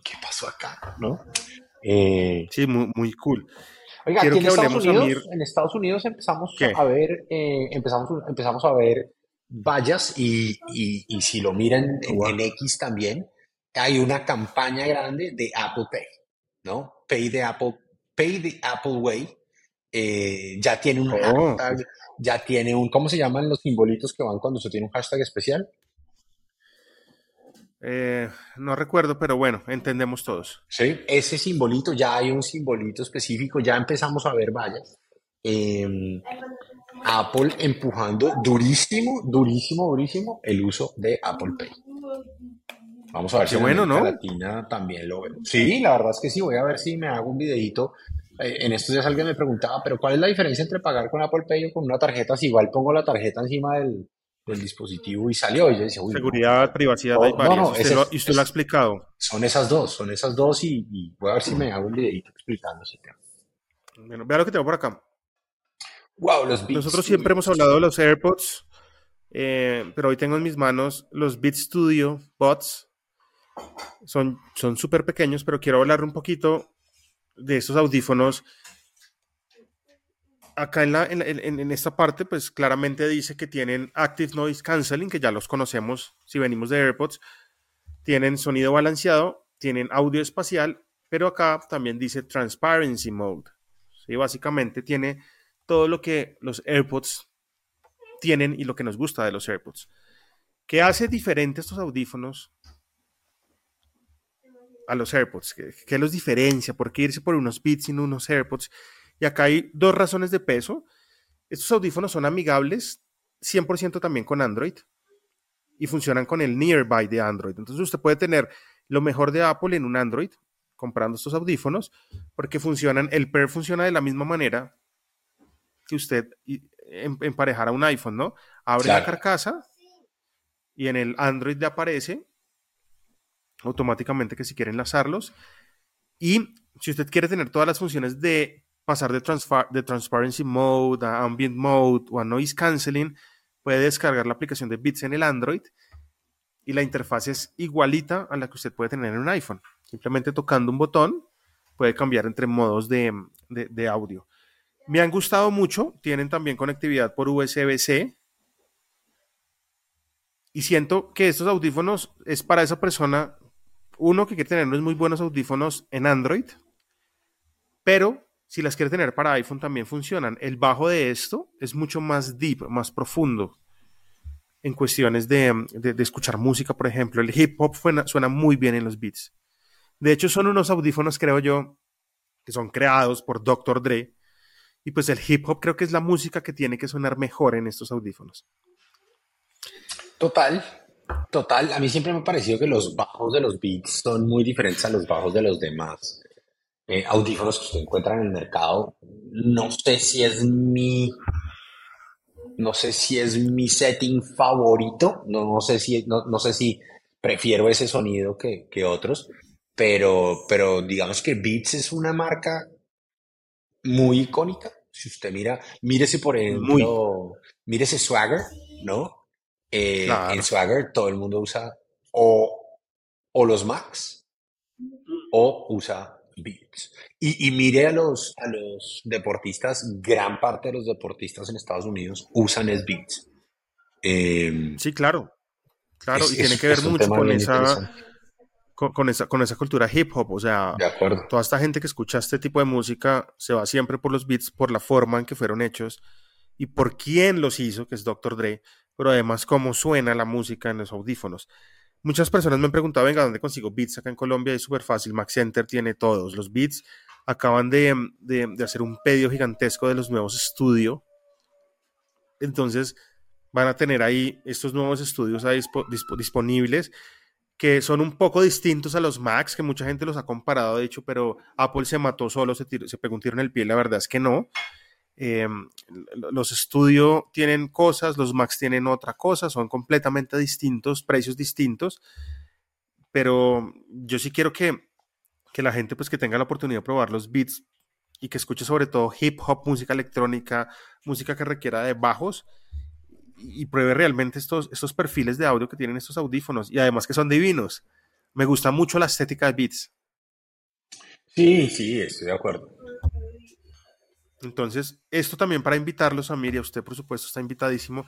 ¿qué pasó acá? ¿No? Eh, sí, muy, muy cool. Oiga, aquí en Estados, Unidos, en Estados Unidos empezamos a ver, eh, empezamos, empezamos a ver vayas y, y, si lo miran en, X también, hay una campaña grande de Apple Pay, ¿no? Pay the Apple, Pay the Apple Way. Eh, ya tiene un oh, hashtag, ya tiene un, ¿cómo se llaman los simbolitos que van cuando se tiene un hashtag especial? Eh, no recuerdo, pero bueno, entendemos todos. Sí, ese simbolito, ya hay un simbolito específico, ya empezamos a ver vallas. Em, Apple empujando durísimo, durísimo, durísimo el uso de Apple Pay. Vamos a ver si bueno, ¿no? Latina también lo ve. Sí, la verdad es que sí, voy a ver si me hago un videito. Eh, en estos días alguien me preguntaba, pero ¿cuál es la diferencia entre pagar con Apple Pay o con una tarjeta? Si igual pongo la tarjeta encima del, dispositivo y salió. Y yo decía, Seguridad, privacidad, hay varias. y usted, lo, ha explicado. Son esas dos, son esas dos y, voy a ver si me hago un videito explicando ese tema. Bueno, vea lo que tengo por acá. Wow, los Nosotros siempre hemos hablado de los AirPods, eh, pero hoy tengo en mis manos los Beat Studio Bots. Son súper pequeños, pero quiero hablar un poquito de esos audífonos. Acá en, esta parte, pues claramente dice que tienen Active Noise Cancelling, que ya los conocemos si venimos de AirPods. Tienen sonido balanceado, tienen audio espacial, pero acá también dice Transparency Mode. ¿sí? Básicamente tiene todo lo que los AirPods tienen y lo que nos gusta de los AirPods. ¿Qué hace diferente estos audífonos a los AirPods? ¿Qué, los diferencia? ¿Por qué irse por unos Beats y unos AirPods? Y acá hay dos razones de peso. Estos audífonos son amigables 100% también con Android y funcionan con el Nearby de Android. Entonces usted puede tener lo mejor de Apple en un Android comprando estos audífonos porque funcionan, el pair funciona de la misma manera que usted em, emparejara un iPhone, ¿no? Abre la carcasa y en el Android le aparece automáticamente que si quiere enlazarlos. Y si usted quiere tener todas las funciones de pasar de, de Transparency Mode a Ambient Mode o a Noise Cancelling, puede descargar la aplicación de Beats en el Android y la interfaz es igualita a la que usted puede tener en un iPhone. Simplemente tocando un botón puede cambiar entre modos de, de audio. Me han gustado mucho, tienen también conectividad por USB-C. Y siento que estos audífonos es para esa persona, uno que quiere tener unos muy buenos audífonos en Android, pero si las quiere tener para iPhone también funcionan. El bajo de esto es mucho más deep, más profundo en cuestiones de, escuchar música, por ejemplo. El hip hop suena, muy bien en los beats. De hecho, son unos audífonos, creo yo, que son creados por Dr. Dre. Y pues el hip hop creo que es la música que tiene que sonar mejor en estos audífonos. Total, total. A mí siempre me ha parecido que los bajos de los beats son muy diferentes a los bajos de los demás. Eh, audífonos que se encuentran en el mercado. No sé si es mi, no sé si es mi setting favorito, no, sé si, no, sé si prefiero ese sonido que, otros, pero, pero digamos que Beats es una marca muy icónica. Si usted mira, mírese por ejemplo, mírese Swagger, ¿no? Eh, en Swagger todo el mundo usa o, o los Max o usa Beats. Y, mire a los, a los deportistas, gran parte de los deportistas en Estados Unidos usan es Beats. Em, sí, claro. Claro, y tiene que ver mucho con esa, con, esa, con esa cultura hip hop. O sea, toda esta gente que escucha este tipo de música se va siempre por los beats, por la forma en que fueron hechos y por quién los hizo, que es Dr. Dre, pero además cómo suena la música en los audífonos. Muchas personas me han preguntado, venga, ¿dónde consigo beats acá en Colombia? Es súper fácil, Max Center tiene todos. Los beats acaban de, hacer un pedido gigantesco de los nuevos estudios. Entonces van a tener ahí estos nuevos estudios ahí disponibles que son un poco distintos a los Macs, que mucha gente los ha comparado, de hecho, pero Apple se mató solo, se, se pegó en el pie, la verdad es que no. Em, los estudios tienen cosas, los Macs tienen otra cosa, son completamente distintos, precios distintos, pero yo sí quiero que, la gente pues que tenga la oportunidad de probar los beats y que escuche sobre todo hip hop, música electrónica, música que requiera de bajos y, pruebe realmente estos, estos perfiles de audio que tienen estos audífonos y además que son divinos. Me gusta mucho la estética de beats. Sí, sí, estoy de acuerdo. Entonces, esto también para invitarlos a mí y a usted, por supuesto, está invitadísimo.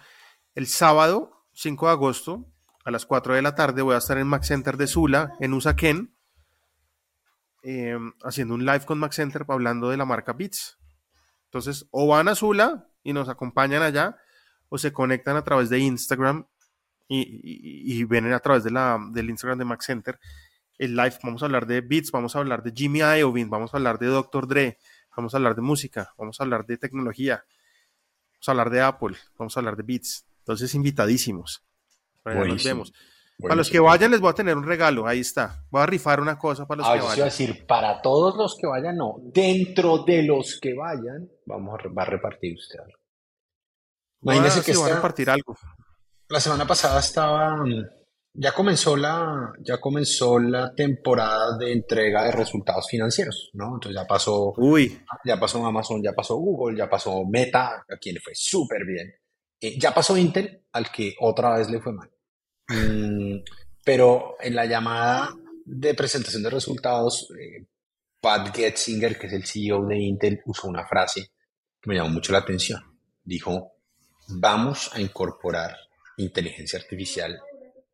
El sábado 5 de agosto a las 4 de la tarde voy a estar en Max Center de Sula, en Usaquén, em, haciendo un live con Max Center hablando de la marca Beats. Entonces, o van a Sula y nos acompañan allá, o se conectan a través de Instagram y, y, ven a través del Instagram de Max Center el live. Vamos a hablar de Beats, vamos a hablar de Jimmy Iovine, vamos a hablar de Dr. Dre, vamos a hablar de música, vamos a hablar de tecnología, vamos a hablar de Apple, vamos a hablar de Beats. Entonces, invitadísimos. Para nos vemos. Para los que vayan, les voy a tener un regalo. Ahí está. Voy a rifar una cosa para los ah, que vayan. a decir, para todos los que vayan, no. Dentro de los que vayan, vamos a, va a repartir usted algo. Imagínese que va a repartir algo. La semana pasada estaba ya comenzó la, ya comenzó la temporada de entrega de resultados financieros, ¿no? Entonces ya pasó, Uy. ya pasó Amazon, ya pasó Google, ya pasó Meta, a quien le fue súper bien. Eh, ya pasó Intel, al que otra vez le fue mal. Mm, pero en la llamada de presentación de resultados, eh, Pat Getzinger, que es el CEO de Intel, usó una frase que me llamó mucho la atención. Dijo, vamos a incorporar inteligencia artificial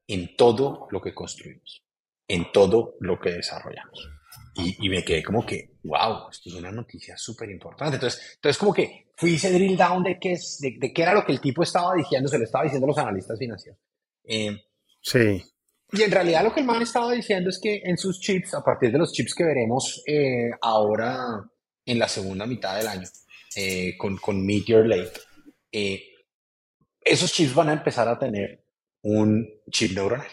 en todo lo que construimos, en todo lo que desarrollamos. Y, me quedé como que, wow, esto es una noticia súper importante. Entonces, entonces, como que fui ese drill down de qué, es, de, qué era lo que el tipo estaba diciendo, se lo estaba diciendo a los analistas financieros. Eh, sí. Y en realidad lo que el man estaba diciendo es que en sus chips, a partir de los chips que veremos eh, ahora en la segunda mitad del año, eh, con, con Meteor Lake, esos chips van a empezar a tener un chip neuronal.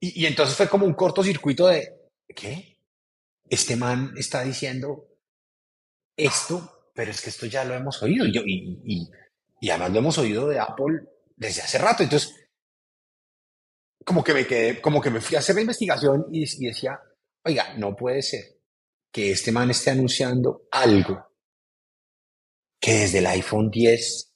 Y, entonces fue como un cortocircuito de, ¿qué? este man está diciendo esto, pero es que esto ya lo hemos oído. Y, y, y, y además lo hemos oído de Apple desde hace rato. Entonces, como que me quedé, como que me fui a hacer la investigación y, y decía, oiga, no puede ser que este man esté anunciando algo que desde el iPhone 10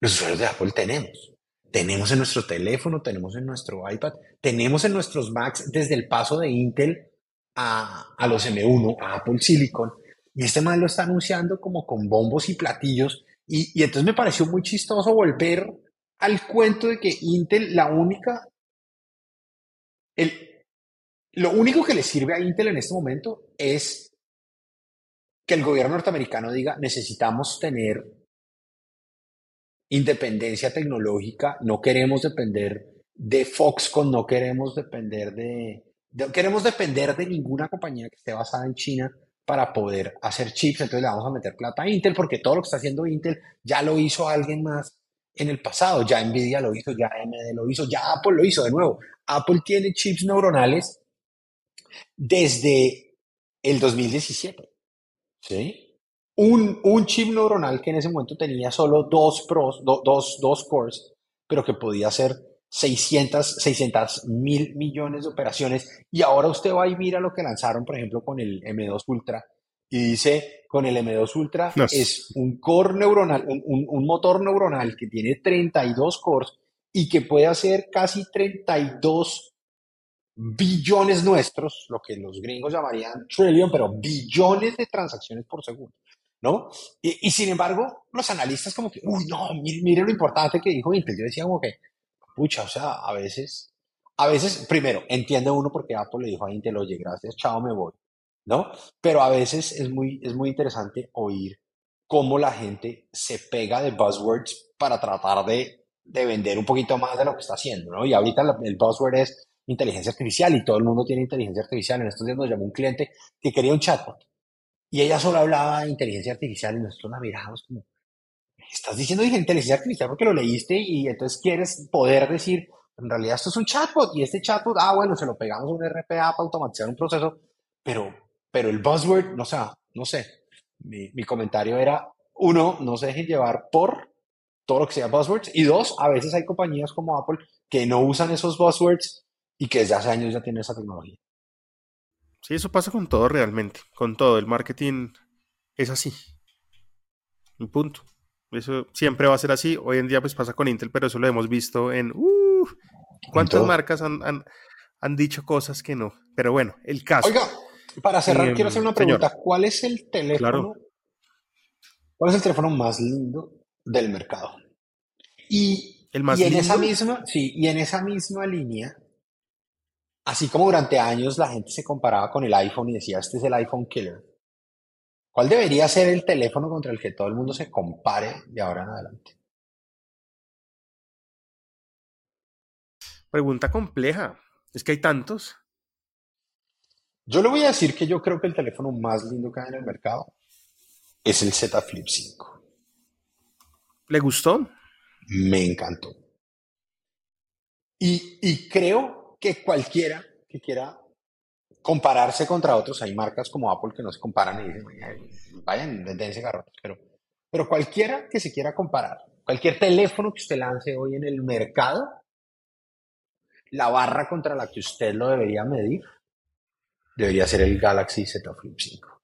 los usuarios de Apple tenemos. Tenemos en nuestro teléfono, tenemos en nuestro iPad, tenemos en nuestros Macs desde el paso de Intel a, a los M1, a Apple Silicon. Y este man lo está anunciando como con bombos y platillos. Y, y entonces me pareció muy chistoso volver al cuento de que Intel, la única, el, lo único que le sirve a Intel en este momento es que el gobierno norteamericano diga, necesitamos tener independencia tecnológica, no queremos depender de Foxconn, no queremos depender de, queremos depender de ninguna compañía que esté basada en China para poder hacer chips, entonces le vamos a meter plata a Intel porque todo lo que está haciendo Intel ya lo hizo alguien más en el pasado, ya Nvidia lo hizo, ya AMD lo hizo, ya Apple lo hizo de nuevo. Apple tiene chips neuronales desde el 2017. ¿Sí? Un, un chip neuronal que en ese momento tenía solo dos pros, do, dos, dos cores, pero que podía hacer 600, 600 mil millones de operaciones. Y ahora usted va y mira lo que lanzaron, por ejemplo, con el M2 Ultra. Y dice, con el M2 Ultra No. es un core neuronal, un, un- un motor neuronal que tiene 32 cores y que puede hacer casi 32 billones nuestros, lo que los gringos llamarían trillion, pero billones de transacciones por segundo, ¿no? Y, sin embargo, los analistas como que, uy, no, mire, lo importante que dijo Intel. Yo decía como que, pucha, o sea, a veces, a veces, primero, entiende uno porque Apple le dijo a Intel, oye, gracias, chao, me voy, ¿no? Pero a veces es muy, es muy interesante oír cómo la gente se pega de buzzwords para tratar de, de vender un poquito más de lo que está haciendo, ¿no? Y ahorita el buzzword es inteligencia artificial y todo el mundo tiene inteligencia artificial. En estos días nos llamó un cliente que quería un chatbot y ella solo hablaba de inteligencia artificial y nosotros la mirábamos como, estás diciendo inteligencia artificial porque lo leíste y entonces quieres poder decir, en realidad esto es un chatbot y este chatbot, ah, bueno, se lo pegamos a un RPA para automatizar un proceso, pero, pero el buzzword, no sé, no sé. Mi, mi comentario era, uno, no se dejen llevar por todo lo que sea buzzwords y dos, a veces hay compañías como Apple que no usan esos buzzwords y que desde hace años ya tienen esa tecnología. Sí, eso pasa con todo realmente. Con todo. El marketing es así. Un punto. Eso siempre va a ser así. Hoy en día pues pasa con Intel, pero eso lo hemos visto en... Uh, ¿Cuántas marcas han, han- han dicho cosas que no? Pero bueno, el caso. Oiga, para cerrar, Eh, quiero hacer una señor. pregunta. ¿Cuál es el teléfono? Claro. ¿Cuál es el teléfono más lindo del mercado? Y, ¿El más y en esa misma, sí, y en esa misma línea, así como durante años la gente se comparaba con el iPhone y decía, este es el iPhone killer. ¿Cuál debería ser el teléfono contra el que todo el mundo se compare de ahora en adelante? Pregunta compleja. Es que hay tantos. Yo le voy a decir que yo creo que el teléfono más lindo que hay en el mercado es el Z Flip 5. ¿Le gustó? Me encantó. Y, y creo que cualquiera que quiera compararse contra otros, hay marcas como Apple que no se comparan y dicen, "Ay, vayan, dense garrotes, pero, pero cualquiera que se quiera comparar, cualquier teléfono que usted lance hoy en el mercado, la barra contra la que usted lo debería medir debería ser el Galaxy Z Flip 5.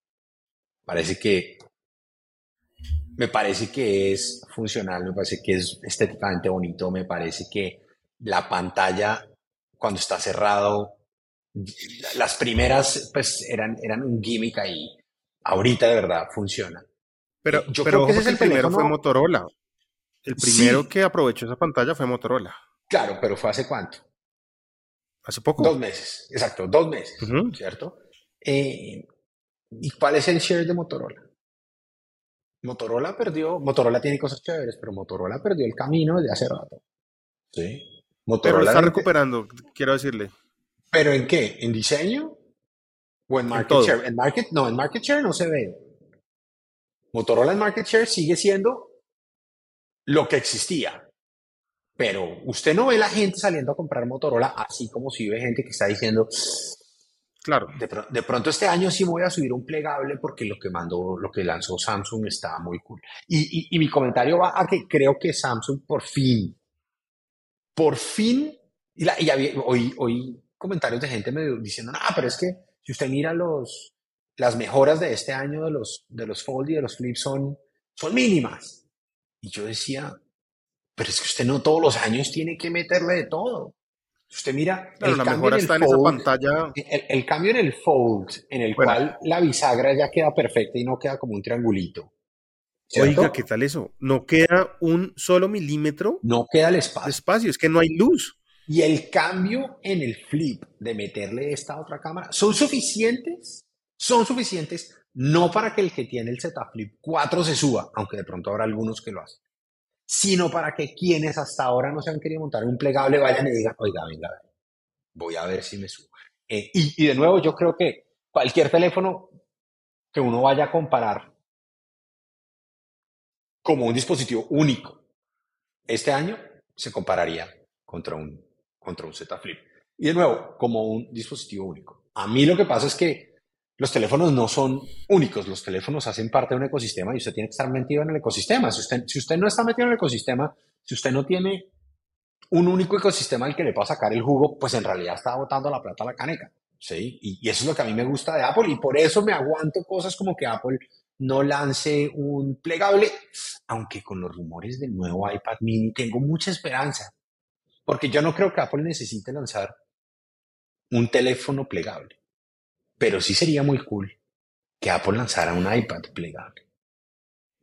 Parece que me parece que es funcional, me parece que es estéticamente bonito, me parece que la pantalla cuando está cerrado, las primeras pues eran, eran un gimmick ahí, ahorita de verdad funciona. Pero, yo pero creo que ese es el el primero fue Motorola. El primero Sí. que aprovechó esa pantalla fue Motorola. Claro, pero fue hace cuánto? Hace poco. Dos meses, exacto, dos meses. ¿cierto? Eh, ¿Y cuál es el share de Motorola? Motorola perdió, Motorola tiene cosas chéveres, pero Motorola perdió el camino desde hace rato. Sí. Pero Motorola está recuperando, quiero decirle. ¿Pero en qué? ¿En diseño? ¿O en market share? En market, no, en market share no se ve. Motorola en market share sigue siendo lo que existía. Pero usted no ve la gente saliendo a comprar Motorola así como si ve gente que está diciendo, Claro. De, pronto este año sí voy a subir un plegable porque lo que mandó, lo que lanzó Samsung está muy cool. Y, y mi comentario va a que creo que Samsung por fin, por fin, y, la, y hoy, hoy comentarios de gente me diciendo, no, pero es que si usted mira los, las mejoras de este año de los, de los Fold y de los Flip son, son mínimas. Y yo decía, pero es que usted no todos los años tiene que meterle de todo. Usted mira, el, cambio en el fold, pantalla. El, cambio en el fold, en el cual la bisagra ya queda perfecta y no queda como un triangulito. Oiga, ¿qué tal eso? No queda un solo milímetro. No queda el espacio. espacio, es que no hay luz. Y el cambio en el flip de meterle esta otra cámara son suficientes, son suficientes no para que el que tiene el Z Flip 4 se suba, aunque de pronto habrá algunos que lo hacen, sino para que quienes hasta ahora no se han querido montar un plegable vayan y digan, oiga, venga, voy a ver si me subo. Eh, y, y de nuevo, yo creo que cualquier teléfono que uno vaya a comparar como un dispositivo único este año se compararía contra un, contra un Z Flip. Y de nuevo, como un dispositivo único. A mí lo que pasa es que los teléfonos no son únicos, los teléfonos hacen parte de un ecosistema y usted tiene que estar metido en el ecosistema. Si usted, si usted no está metido en el ecosistema, si usted no tiene un único ecosistema al que le pueda sacar el jugo, pues en realidad está botando la plata a la caneca. ¿sí? Y, eso es lo que a mí me gusta de Apple y por eso me aguanto cosas como que Apple no lance un plegable, aunque con los rumores del nuevo iPad mini tengo mucha esperanza, porque yo no creo que Apple necesite lanzar un teléfono plegable. Pero sí sería muy cool que Apple lanzara un iPad plegable.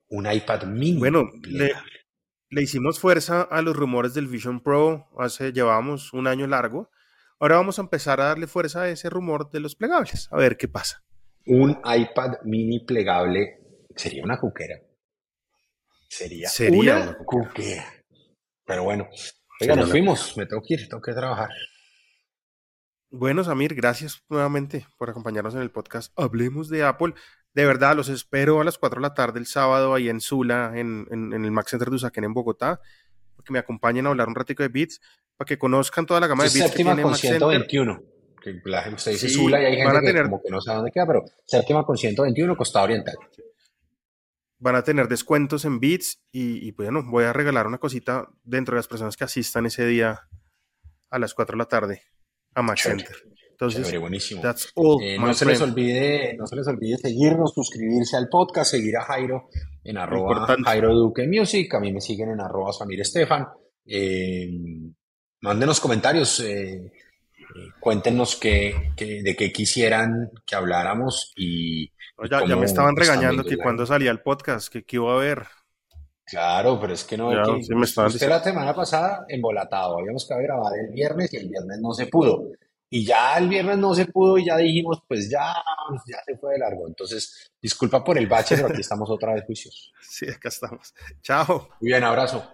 Un iPad mini. Bueno, le, hicimos fuerza a los rumores del Vision Pro hace, llevamos un año largo. Ahora vamos a empezar a darle fuerza a ese rumor de los plegables, a ver qué pasa. Un iPad mini plegable sería una cuquera. Sería, una, cuquera. Pero bueno, oiga, nos fuimos, me tengo que ir, tengo que trabajar. Bueno, Samir, gracias nuevamente por acompañarnos en el podcast Hablemos de Apple. De verdad, los espero a las 4 de la tarde el sábado ahí en Sula, en, el Max Center de Usaquén en Bogotá, que me acompañen a hablar un ratico de Beats, para que conozcan toda la gama de Beats séptima con 121. Que la gente dice Sula y hay gente que como que no sabe dónde queda, pero séptima con 121, costado oriental. Van a tener descuentos en Beats y, y bueno, voy a regalar una cosita dentro de las personas que asistan ese día a las 4 de la tarde a Max Center. Entonces, buenísimo. Eh, no, se les olvide, no se les olvide seguirnos, suscribirse al podcast, seguir a Jairo en arroba Jairo Duque Music, a mí me siguen en arroba Samir Estefan. Eh, mándenos comentarios, eh, cuéntenos qué, de qué quisieran que habláramos y... ya, me estaban regañando que cuando salía el podcast, que, iba a haber. Claro, pero es que no. Ya, que, usted la semana pasada embolatado. Habíamos que grabar el viernes y el viernes no se pudo. Y ya el viernes no se pudo y ya dijimos, pues ya, ya se fue de largo. Entonces, disculpa por el bache, pero aquí estamos otra vez juicios. (laughs) Sí, acá estamos. Chao. Muy bien, abrazo.